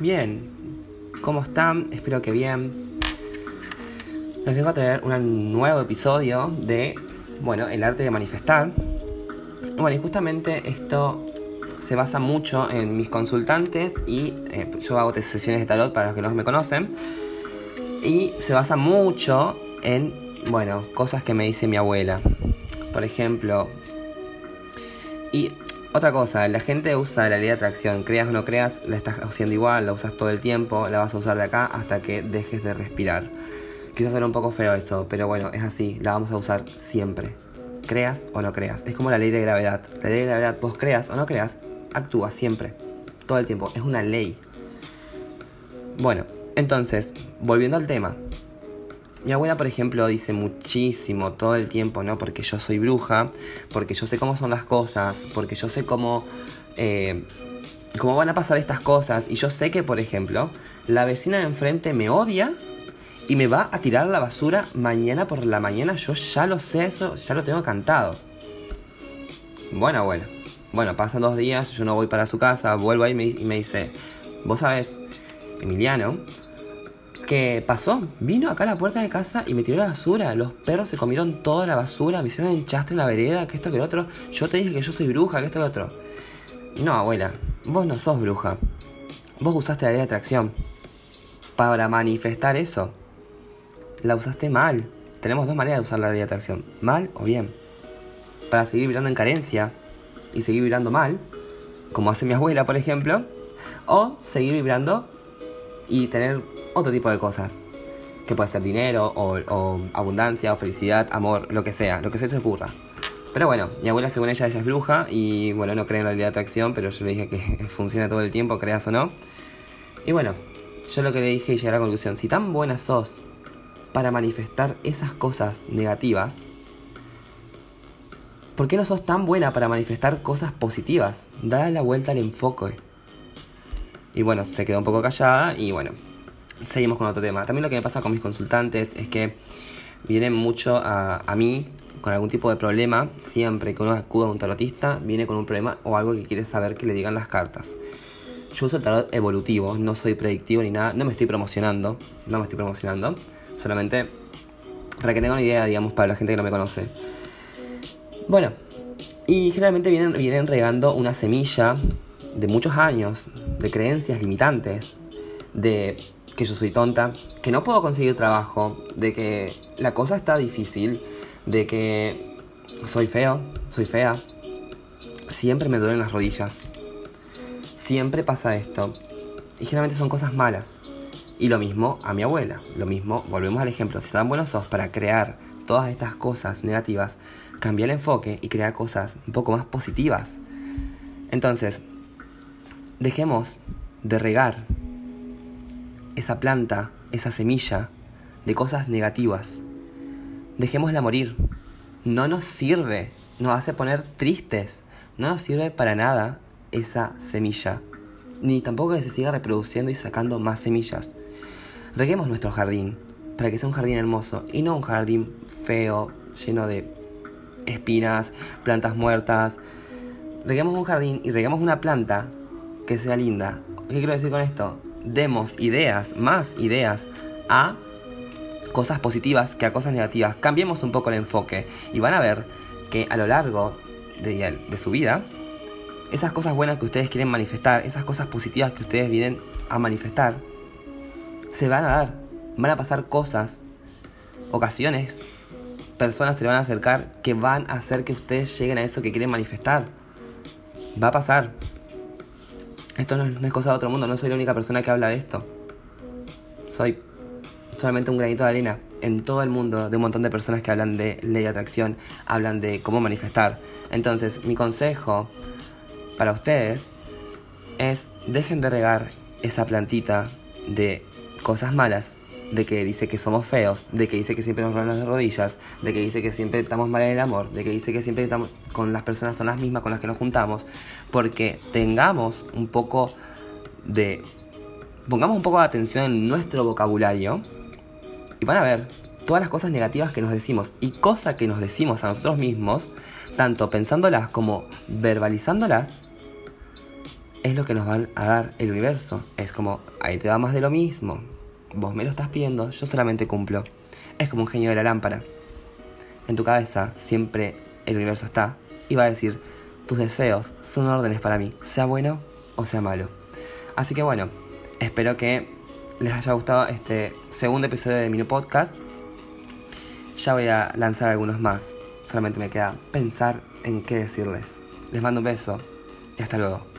Bien, ¿cómo están? Espero que bien. Les vengo a traer un nuevo episodio de, bueno, el arte de manifestar. Bueno, y justamente esto se basa mucho en mis consultantes y eh, yo hago sesiones de tarot para los que no me conocen. Y se basa mucho en, bueno, cosas que me dice mi abuela. Por ejemplo, y otra cosa, la gente usa la ley de atracción, creas o no creas, la estás haciendo igual, la usas todo el tiempo, la vas a usar de acá hasta que dejes de respirar. Quizás suena un poco feo eso, pero bueno, es así, la vamos a usar siempre. Creas o no creas. Es como la ley de gravedad. La ley de gravedad, vos creas o no creas, actúa siempre. Todo el tiempo. Es una ley. Bueno, entonces, volviendo al tema. Mi abuela, por ejemplo, dice muchísimo todo el tiempo, ¿no? Porque yo soy bruja, porque yo sé cómo son las cosas, porque yo sé cómo, eh, cómo van a pasar estas cosas. Y yo sé que, por ejemplo, la vecina de enfrente me odia y me va a tirar la basura mañana por la mañana. Yo ya lo sé, eso ya lo tengo cantado. Bueno, abuela. Bueno, pasan dos días, yo no voy para su casa, vuelvo ahí y me, y me dice, vos sabés, Emiliano, ¿Qué pasó? Vino acá a la puerta de casa y me tiró la basura. Los perros se comieron toda la basura, me hicieron enchastre en la vereda, que esto que otro. Yo te dije que yo soy bruja, que esto que otro. No, abuela, vos no sos bruja. Vos usaste la ley de atracción para manifestar eso. La usaste mal. Tenemos dos maneras de usar la ley de atracción, mal o bien. Para seguir vibrando en carencia y seguir vibrando mal, como hace mi abuela, por ejemplo, o seguir vibrando y tener otro tipo de cosas. Que puede ser dinero, o, abundancia, o felicidad, amor, lo que sea, lo que se ocurra. Pero bueno, mi abuela según ella, ella es bruja y bueno, no cree en la ley de atracción, pero yo le dije que funciona todo el tiempo, creas o no. Y bueno, yo lo que le dije y llegué a la conclusión, si tan buena sos para manifestar esas cosas negativas, ¿por qué no sos tan buena para manifestar cosas positivas? Da la vuelta al enfoque. Y bueno, se quedó un poco callada y bueno, seguimos con otro tema. También lo que me pasa con mis consultantes es que vienen mucho a, a mí con algún tipo de problema. Siempre que uno acude a un tarotista, viene con un problema o algo que quiere saber que le digan las cartas. Yo uso el tarot evolutivo, no soy predictivo ni nada, no me estoy promocionando, no me estoy promocionando, solamente para que tengan una idea, digamos, para la gente que no me conoce. Bueno, y generalmente vienen, vienen regando una semilla de muchos años, de creencias limitantes, de que yo soy tonta, que no puedo conseguir trabajo, de que la cosa está difícil, de que soy feo, soy fea. Siempre me duelen las rodillas. Siempre pasa esto. Y generalmente son cosas malas. Y lo mismo a mi abuela. Lo mismo, volvemos al ejemplo. Si tan buenos sos para crear todas estas cosas negativas, cambia el enfoque y crea cosas un poco más positivas. Entonces, dejemos de regar esa planta, esa semilla de cosas negativas. Dejémosla morir. No nos sirve, nos hace poner tristes. No nos sirve para nada esa semilla. Ni tampoco que se siga reproduciendo y sacando más semillas. Reguemos nuestro jardín para que sea un jardín hermoso y no un jardín feo, lleno de espinas, plantas muertas. Reguemos un jardín y reguemos una planta que sea linda. ¿Qué quiero decir con esto? Demos ideas, más ideas a cosas positivas que a cosas negativas. Cambiemos un poco el enfoque y van a ver que a lo largo de, su vida, esas cosas buenas que ustedes quieren manifestar, esas cosas positivas que ustedes vienen a manifestar, se van a dar. Van a pasar cosas, ocasiones, personas se le van a acercar que van a hacer que ustedes lleguen a eso que quieren manifestar. Va a pasar. Esto no es, cosa de otro mundo, no soy la única persona que habla de esto. Soy solamente un granito de arena en todo el mundo de un montón de personas que hablan de ley de atracción, hablan de cómo manifestar. Entonces, mi consejo para ustedes es dejen de regar esa plantita de cosas malas de que dice que somos feos, de que dice que siempre nos roban las rodillas, de que dice que siempre estamos mal en el amor, de que dice que siempre estamos con las personas son las mismas con las que nos juntamos, porque tengamos un poco de pongamos un poco de atención en nuestro vocabulario y van a ver todas las cosas negativas que nos decimos y cosas que nos decimos a nosotros mismos, tanto pensándolas como verbalizándolas, es lo que nos van a dar el universo. Es como, ahí te va más de lo mismo. Vos me lo estás pidiendo, yo solamente cumplo. Es como un genio de la lámpara. En tu cabeza siempre el universo está y va a decir, tus deseos son órdenes para mí, sea bueno o sea malo. Así que bueno, espero que les haya gustado este segundo episodio de mi podcast. Ya voy a lanzar algunos más. Solamente me queda pensar en qué decirles. Les mando un beso y hasta luego.